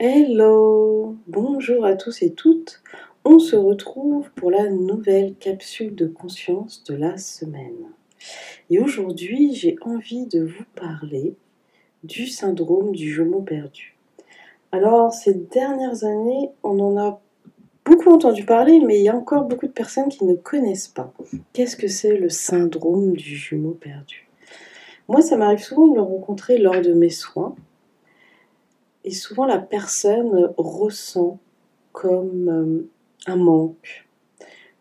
Hello, bonjour à tous et toutes. On se retrouve pour la nouvelle capsule de conscience de la semaine. Et aujourd'hui, j'ai envie de vous parler du syndrome du jumeau perdu. Alors, ces dernières années, on en a beaucoup entendu parler, mais il y a encore beaucoup de personnes qui ne connaissent pas. Qu'est-ce que c'est le syndrome du jumeau perdu? Moi, ça m'arrive souvent de le rencontrer lors de mes soins et souvent, la personne ressent comme euh, un manque,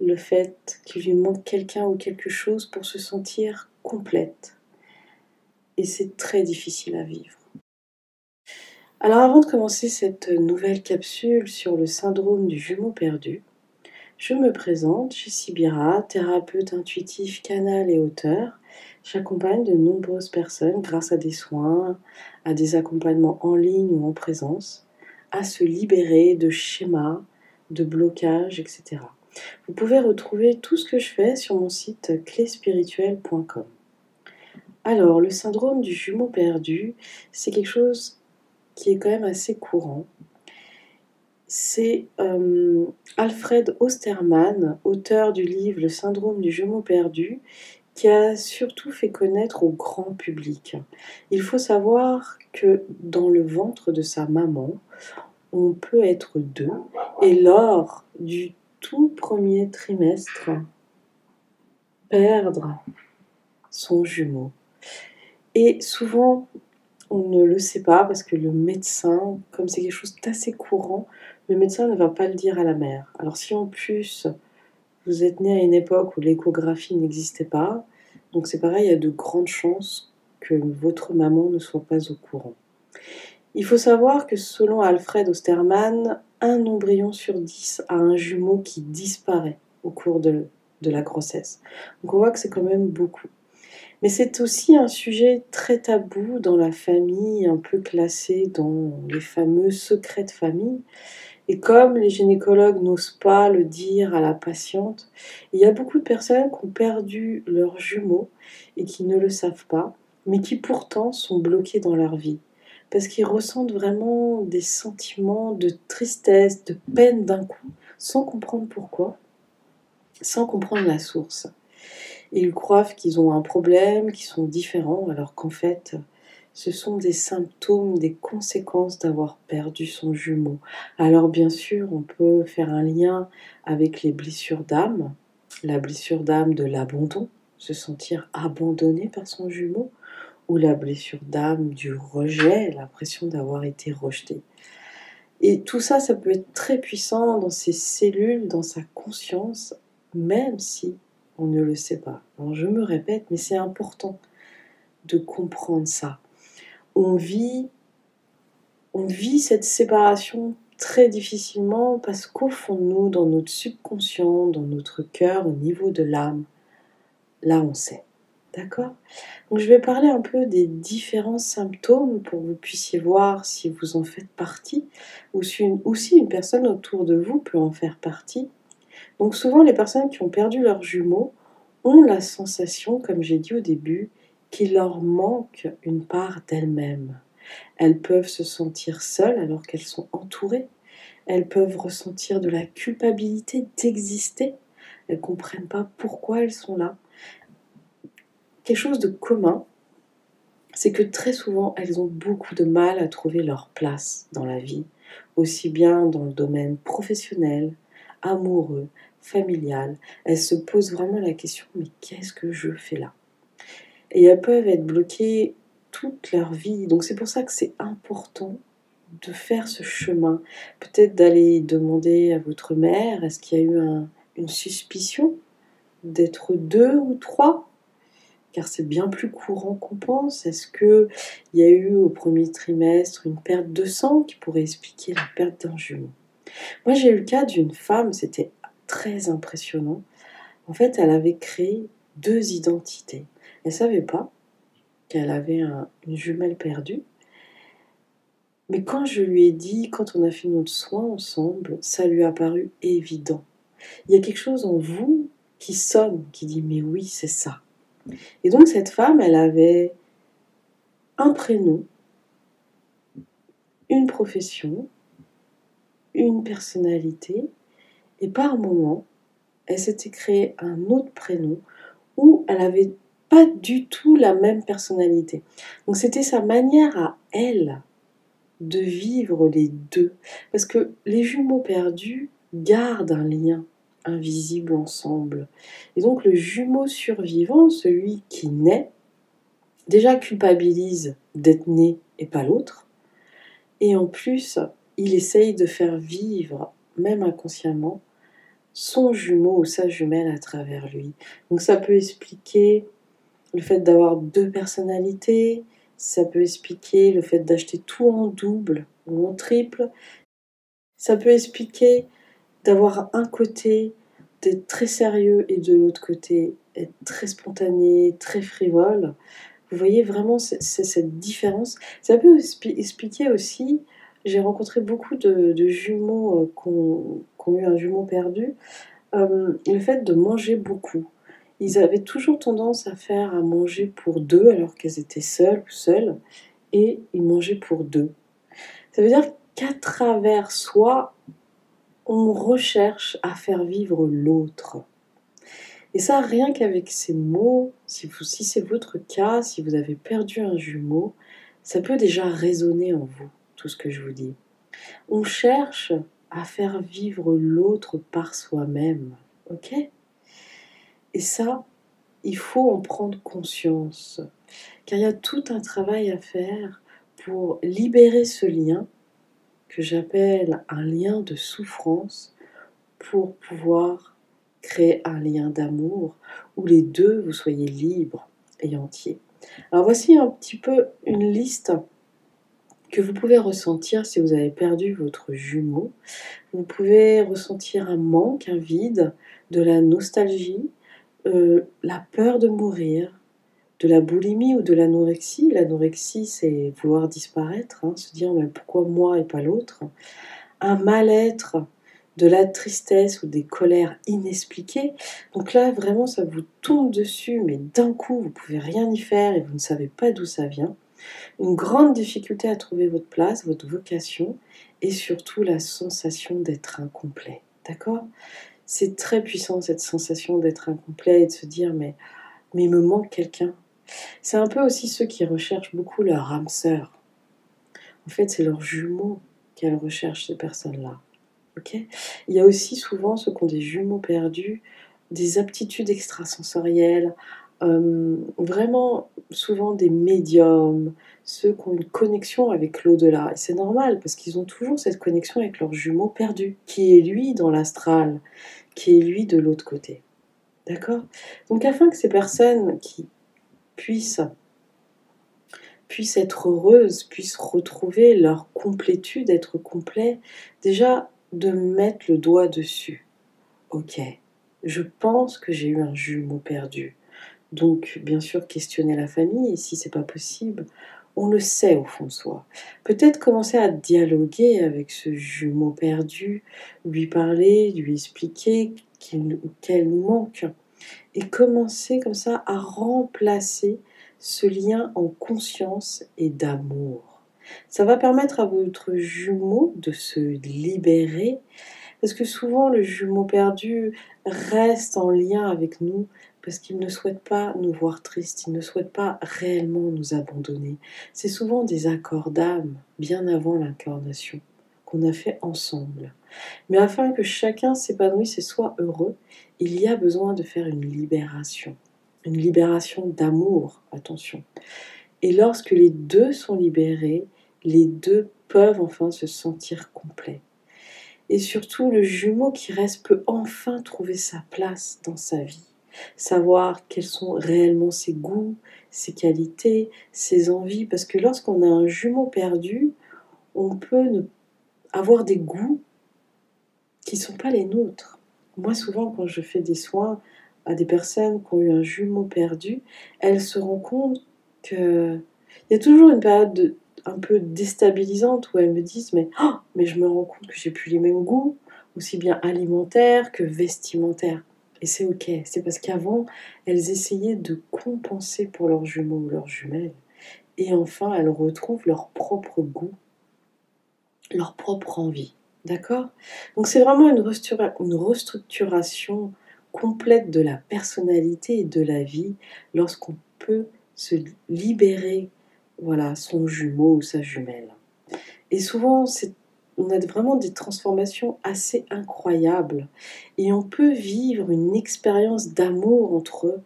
le fait qu'il lui manque quelqu'un ou quelque chose pour se sentir complète. Et c'est très difficile à vivre. Alors avant de commencer cette nouvelle capsule sur le syndrome du jumeau perdu, je me présente, je suis Sibira, thérapeute intuitif, canal et auteur. J'accompagne de nombreuses personnes grâce à des soins, à des accompagnements en ligne ou en présence, à se libérer de schémas, de blocages, etc. Vous pouvez retrouver tout ce que je fais sur mon site cléspirituel.com. Alors, le syndrome du jumeau perdu, c'est quelque chose qui est quand même assez courant. C'est euh, Alfred Ostermann, auteur du livre Le syndrome du jumeau perdu, qui a surtout fait connaître au grand public. Il faut savoir que dans le ventre de sa maman, on peut être deux, et lors du tout premier trimestre, perdre son jumeau. Et souvent, on ne le sait pas parce que le médecin, comme c'est quelque chose d'assez courant, le médecin ne va pas le dire à la mère. Alors si en plus vous êtes né à une époque où l'échographie n'existait pas. Donc c'est pareil, il y a de grandes chances que votre maman ne soit pas au courant. Il faut savoir que selon Alfred Ostermann, un embryon sur dix a un jumeau qui disparaît au cours de, de la grossesse. Donc on voit que c'est quand même beaucoup. Mais c'est aussi un sujet très tabou dans la famille, un peu classé dans les fameux secrets de famille. Et comme les gynécologues n'osent pas le dire à la patiente, il y a beaucoup de personnes qui ont perdu leurs jumeaux et qui ne le savent pas, mais qui pourtant sont bloqués dans leur vie. Parce qu'ils ressentent vraiment des sentiments de tristesse, de peine d'un coup, sans comprendre pourquoi, sans comprendre la source. Ils croient qu'ils ont un problème, qu'ils sont différents, alors qu'en fait, ce sont des symptômes, des conséquences d'avoir perdu son jumeau. Alors bien sûr, on peut faire un lien avec les blessures d'âme, la blessure d'âme de l'abandon, se sentir abandonné par son jumeau, ou la blessure d'âme du rejet, l'impression d'avoir été rejeté. Et tout ça, ça peut être très puissant dans ses cellules, dans sa conscience, même si on ne le sait pas. Je me répète, mais c'est important de comprendre ça on vit, on vit cette séparation très difficilement parce qu'au fond de nous, dans notre subconscient, dans notre cœur, au niveau de l'âme, là on sait. D'accord? Donc je vais parler un peu des différents symptômes pour que vous puissiez voir si vous en faites partie ou si une, ou si une personne autour de vous peut en faire partie. Donc souvent les personnes qui ont perdu leurs jumeaux ont la sensation, comme j'ai dit au début, qu'il leur manque une part d'elles-mêmes. Elles peuvent se sentir seules alors qu'elles sont entourées. Elles peuvent ressentir de la culpabilité d'exister. Elles ne comprennent pas pourquoi elles sont là. Quelque chose de commun, c'est que très souvent, elles ont beaucoup de mal à trouver leur place dans la vie, aussi bien dans le domaine professionnel, amoureux, familial. Elles se posent vraiment la question, mais qu'est-ce que je fais là? Et elles peuvent être bloquées toute leur vie. Donc c'est pour ça que c'est important de faire ce chemin. Peut-être d'aller demander à votre mère, est-ce qu'il y a eu une suspicion d'être deux ou trois? Car c'est bien plus courant qu'on pense. Est-ce qu'il y a eu au premier trimestre une perte de sang qui pourrait expliquer la perte d'un jumeau? Moi j'ai eu le cas d'une femme, c'était très impressionnant. En fait, elle avait créé deux identités. Elle savait pas qu'elle avait une jumelle perdue. Mais quand je lui ai dit, quand on a fait notre soin ensemble, ça lui a paru évident. Il y a quelque chose en vous qui sonne, qui dit mais oui, c'est ça. Et donc cette femme, elle avait un prénom, une profession, une personnalité et par moment, elle s'était créée un autre prénom où elle avait pas du tout la même personnalité. Donc c'était sa manière à elle de vivre les deux. Parce que les jumeaux perdus gardent un lien invisible ensemble. Et donc le jumeau survivant, celui qui naît, déjà culpabilise d'être né et pas l'autre. Et en plus, il essaye de faire vivre, même inconsciemment, son jumeau ou sa jumelle à travers lui. Donc ça peut expliquer le fait d'avoir deux personnalités, ça peut expliquer le fait d'acheter tout en double ou en triple, ça peut expliquer d'avoir un côté d'être très sérieux et de l'autre côté être très spontané, très frivole. Vous voyez vraiment cette différence. Ça peut expliquer aussi, j'ai rencontré beaucoup de, jumeaux euh, qui ont, eu un jumeau perdu, euh, le fait de manger beaucoup. Ils avaient toujours tendance à faire à manger pour deux alors qu'elles étaient seules ou seules, et ils mangeaient pour deux. Ça veut dire qu'à travers soi, on recherche à faire vivre l'autre. Et ça, rien qu'avec ces mots, si, c'est votre cas, si vous avez perdu un jumeau, ça peut déjà résonner en vous, tout ce que je vous dis. On cherche à faire vivre l'autre par soi-même, ok? Et ça, il faut en prendre conscience, car il y a tout un travail à faire pour libérer ce lien que j'appelle un lien de souffrance pour pouvoir créer un lien d'amour où les deux vous soyez libres et entiers. Alors voici un petit peu une liste que vous pouvez ressentir si vous avez perdu votre jumeau. Vous pouvez ressentir un manque, un vide, de la nostalgie, euh, la peur de mourir, de la boulimie ou de l'anorexie. L'anorexie, c'est vouloir disparaître, hein, se dire mais pourquoi moi et pas l'autre? Un mal-être, de la tristesse ou des colères inexpliquées. Donc là, vraiment, ça vous tombe dessus, mais d'un coup, vous pouvez rien y faire et vous ne savez pas d'où ça vient. Une grande difficulté à trouver votre place, votre vocation, et surtout la sensation d'être incomplet. D'accord? C'est très puissant cette sensation d'être incomplet et de se dire mais, mais il me manque quelqu'un. C'est un peu aussi ceux qui recherchent beaucoup leur âme sœur. En fait, c'est leur jumeau qu'elles recherchent, ces personnes-là. ok? Il y a aussi souvent ceux qui ont des jumeaux perdus, des aptitudes extrasensorielles, euh, vraiment souvent des médiums, ceux qui ont une connexion avec l'au-delà. Et c'est normal parce qu'ils ont toujours cette connexion avec leur jumeau perdu, qui est lui dans l'astral, qui est lui de l'autre côté. D'accord? Donc afin que ces personnes qui puissent, puissent être heureuses, puissent retrouver leur complétude, être complet, déjà de mettre le doigt dessus. Ok, je pense que j'ai eu un jumeau perdu. Donc, bien sûr, questionner la famille, et si c'est pas possible, on le sait au fond de soi. Peut-être commencer à dialoguer avec ce jumeau perdu, lui parler, lui expliquer qu'elle nous manque, et commencer comme ça à remplacer ce lien en conscience et d'amour. Ça va permettre à votre jumeau de se libérer, parce que souvent le jumeau perdu reste en lien avec nous parce qu'il ne souhaite pas nous voir tristes, il ne souhaite pas réellement nous abandonner. C'est souvent des accords d'âme, bien avant l'incarnation, qu'on a fait ensemble. Mais afin que chacun s'épanouisse et soit heureux, il y a besoin de faire une libération. Une libération d'amour, attention. Et lorsque les deux sont libérés, les deux peuvent enfin se sentir complets. Et surtout, le jumeau qui reste peut enfin trouver sa place dans sa vie savoir quels sont réellement ses goûts, ses qualités, ses envies, parce que lorsqu'on a un jumeau perdu, on peut avoir des goûts qui ne sont pas les nôtres. Moi, souvent, quand je fais des soins à des personnes qui ont eu un jumeau perdu, elles se rendent compte qu'il y a toujours une période un peu déstabilisante où elles me disent mais, oh, mais je me rends compte que j'ai plus les mêmes goûts, aussi bien alimentaires que vestimentaires. Et c'est ok, c'est parce qu'avant, elles essayaient de compenser pour leurs jumeaux ou leurs jumelles. Et enfin, elles retrouvent leur propre goût, leur propre envie. D'accord? Donc c'est vraiment une, une restructuration complète de la personnalité et de la vie lorsqu'on peut se libérer voilà, son jumeau ou sa jumelle. Et souvent, on a vraiment des transformations assez incroyables et on peut vivre une expérience d'amour entre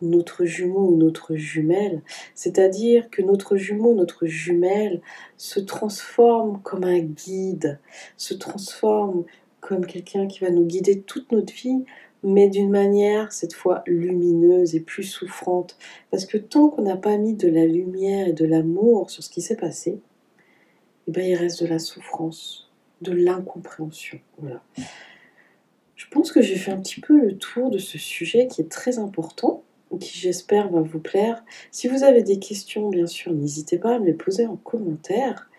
notre jumeau ou notre jumelle, c'est-à-dire que notre jumeau, notre jumelle se transforme comme un guide, se transforme comme quelqu'un qui va nous guider toute notre vie, mais d'une manière cette fois lumineuse et plus souffrante. Parce que tant qu'on n'a pas mis de la lumière et de l'amour sur ce qui s'est passé, eh ben, il reste de la souffrance, de l'incompréhension. Voilà. Je pense que j'ai fait un petit peu le tour de ce sujet qui est très important, qui j'espère va vous plaire. Si vous avez des questions, bien sûr, n'hésitez pas à me les poser en commentaire.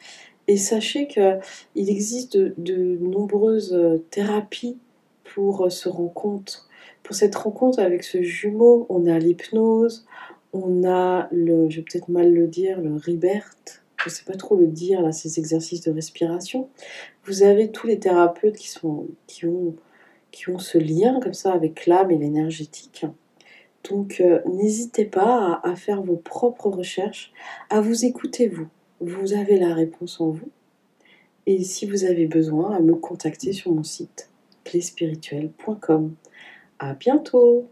Et sachez qu'il existe de, nombreuses thérapies pour se rencontre. Pour cette rencontre avec ce jumeau, on a l'hypnose, on a le, je vais peut-être mal le dire, le Ribert, je ne sais pas trop le dire, là, ces exercices de respiration. Vous avez tous les thérapeutes qui, sont, qui, ont, qui ont ce lien comme ça avec l'âme et l'énergétique. Donc euh, n'hésitez pas à, faire vos propres recherches, à vous écouter vous. Vous avez la réponse en vous. Et si vous avez besoin, à me contacter sur mon site cléspirituelle.com. À bientôt